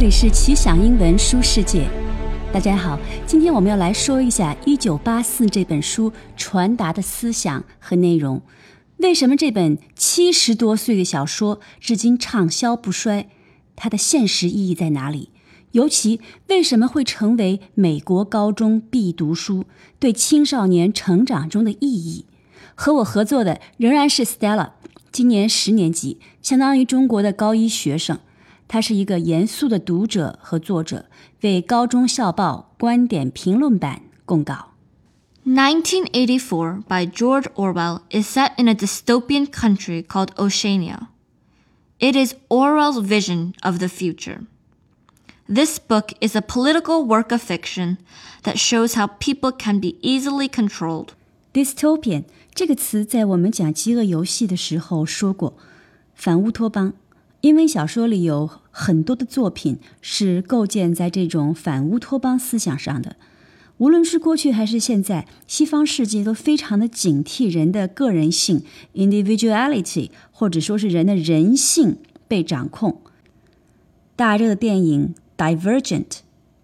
这里是奇想英文书世界，大家好，今天我们要来说一下《一九八四》这本书传达的思想和内容。为什么这本七十多岁的小说至今畅销不衰？它的现实意义在哪里？尤其为什么会成为美国高中必读书？对青少年成长中的意义？和我合作的仍然是 Stella，今年十年级，相当于中国的高一学生。他是一个严肃的读者和作者，为高中校报观点评论版供稿。1984 by George Orwell is set in a dystopian country called Oceania. It is Orwell's vision of the future. This book is a political work of fiction that shows how people can be easily controlled. Dystopian 这个词在我们讲饥饿游戏的时候说过，反乌托邦。 因为小说里有很多的作品是构建在这种反乌托邦思想上的，无论是过去还是现在，西方世界都非常的警惕人的个人性 （individuality） 或者说是人的人性被掌控。大热的电影《Divergent》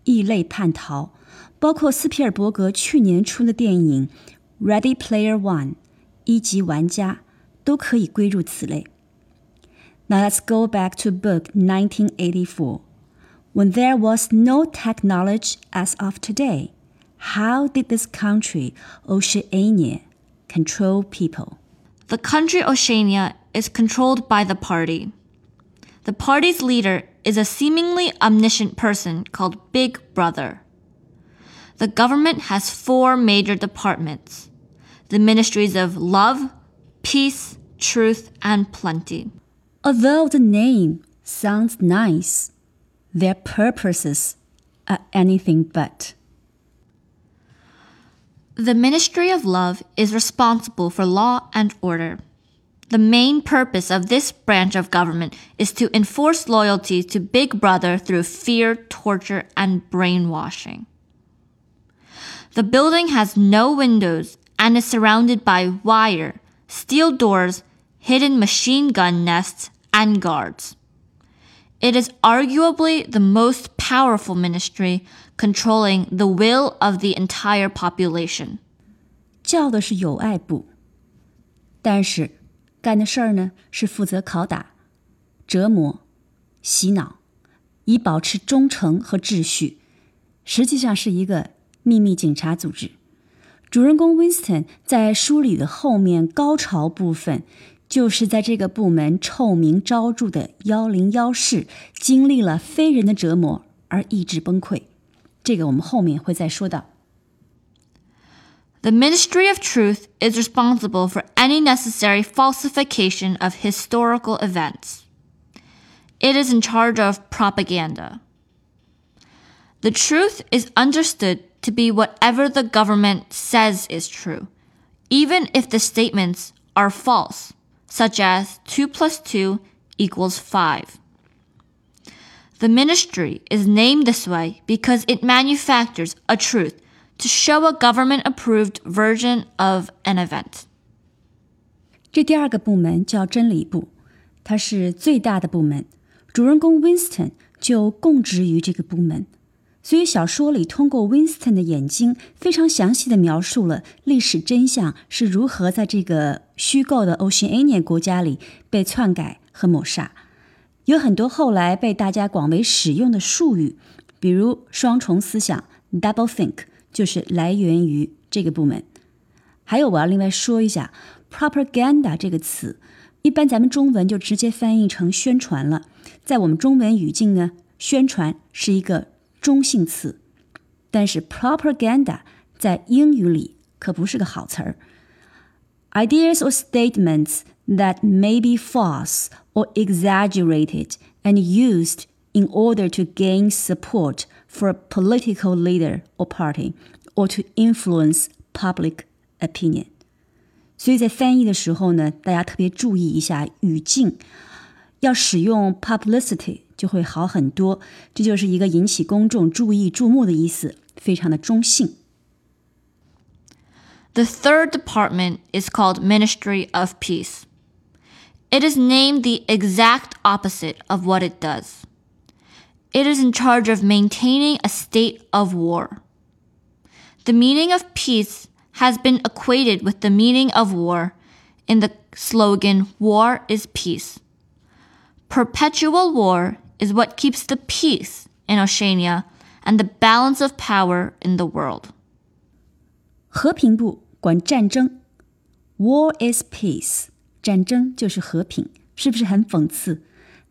异类叛逃，包括斯皮尔伯格去年出的电影《Ready Player One》一级玩家，都可以归入此类。Now let's go back to book 1984. When there was no technology as of today, how did this country, Oceania, control people? The country Oceania is controlled by the party. The party's leader is a seemingly omniscient person called Big Brother. The government has four major departments the ministries of love, peace, truth, and plenty. Although the name sounds nice, their purposes are anything but. The Ministry of Love is responsible for law and order. The main purpose of this branch of government is to enforce loyalty to Big Brother through fear, torture, and brainwashing. The building has no windows and is surrounded by wire, steel doors, hidden machine gun nests, and guards. It is arguably the most powerful ministry controlling the will of the entire population. 叫的是友爱部，但是干的事儿呢是负责拷打、折磨、洗脑，以保持忠诚和秩序。实际上是一个秘密警察组织。主人公 Winston 在书里的后面高潮部分 就是在这个部门臭名昭着的幺零幺室，经历了非人的折磨而意志崩溃。这个我们后面会再说到。The Ministry of Truth is responsible for any necessary falsification of historical events. It is in charge of propaganda. The truth is understood to be whatever the government says is true, even if the statements are false such as 2 plus 2 equals 5. The ministry is named this way because it manufactures a truth to show a government approved version of an event. 这第二个部门叫真理部，它是最大的部门。主人公 Winston 就供职于这个部门。 所以小说里通过 Winston 的眼睛，非常详细的描述了历史真相是如何在这个虚构的 Oceania 国家里被篡改和抹杀。有很多后来被大家广为使用的术语，比如双重思想 （double think） 就是来源于这个部门。还有，我要另外说一下 “propaganda” 这个词，一般咱们中文就直接翻译成宣传了。在我们中文语境呢，宣传是一个。中性词，但是 propaganda 在英语里可不是个好词儿。Ideas or statements that may be false or exaggerated and used in order to gain support for a political leader or party or to influence public opinion。所以在翻译的时候呢，大家特别注意一下语境，要使用 publicity 就会好很多。这就是一个引起公众注意、注目的意思，非常的中性。The third department is called Ministry of Peace. It is named the exact opposite of what it does. it is in charge of maintaining a state of war. The meaning of peace has been equated with the meaning of war in the slogan, War is Peace. Perpetual war is what keeps the peace in Oceania and the balance of power in the world. 和平部管战争，War is peace，战争就是和平，是不是很讽刺？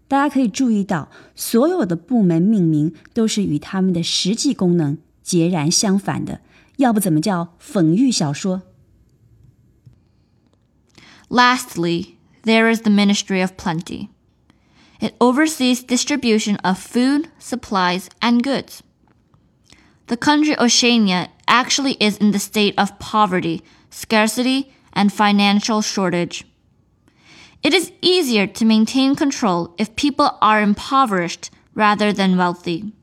大家可以注意到，所有的部门命名都是与他们的实际功能截然相反的，要不怎么叫讽喻小说？Lastly, there is the Ministry of Plenty. It oversees distribution of food, supplies, and goods. The country Oceania actually is in the state of poverty, scarcity, and financial shortage. It is easier to maintain control if people are impoverished rather than wealthy.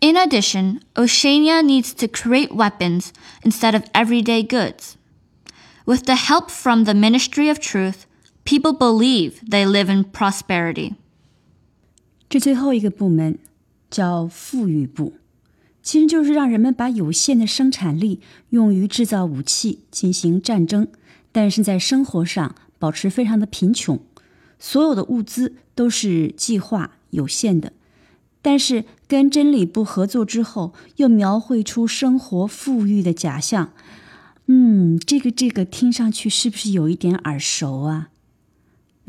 In addition, Oceania needs to create weapons instead of everyday goods. With the help from the Ministry of Truth, people believe they live in prosperity. 这最后一个部门叫富裕部，其实就是让人们把有限的生产力用于制造武器进行战争，但是在生活上保持非常的贫穷，所有的物资都是计划有限的。但是跟真理部合作之后，又描绘出生活富裕的假象。嗯，这个这个听上去是不是有一点耳熟啊？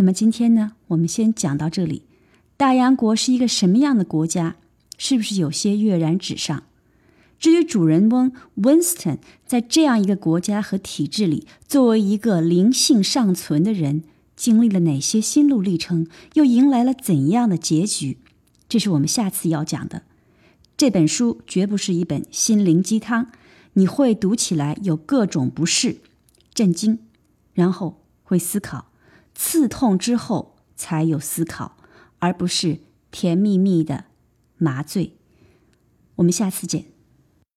那么今天呢，我们先讲到这里。大洋国是一个什么样的国家？是不是有些跃然纸上？至于主人翁 Winston 在这样一个国家和体制里，作为一个灵性尚存的人，经历了哪些心路历程，又迎来了怎样的结局？这是我们下次要讲的。这本书绝不是一本心灵鸡汤。你会读起来有各种不适、震惊，然后会思考，刺痛之后才有思考，而不是甜蜜蜜的麻醉。我们下次见。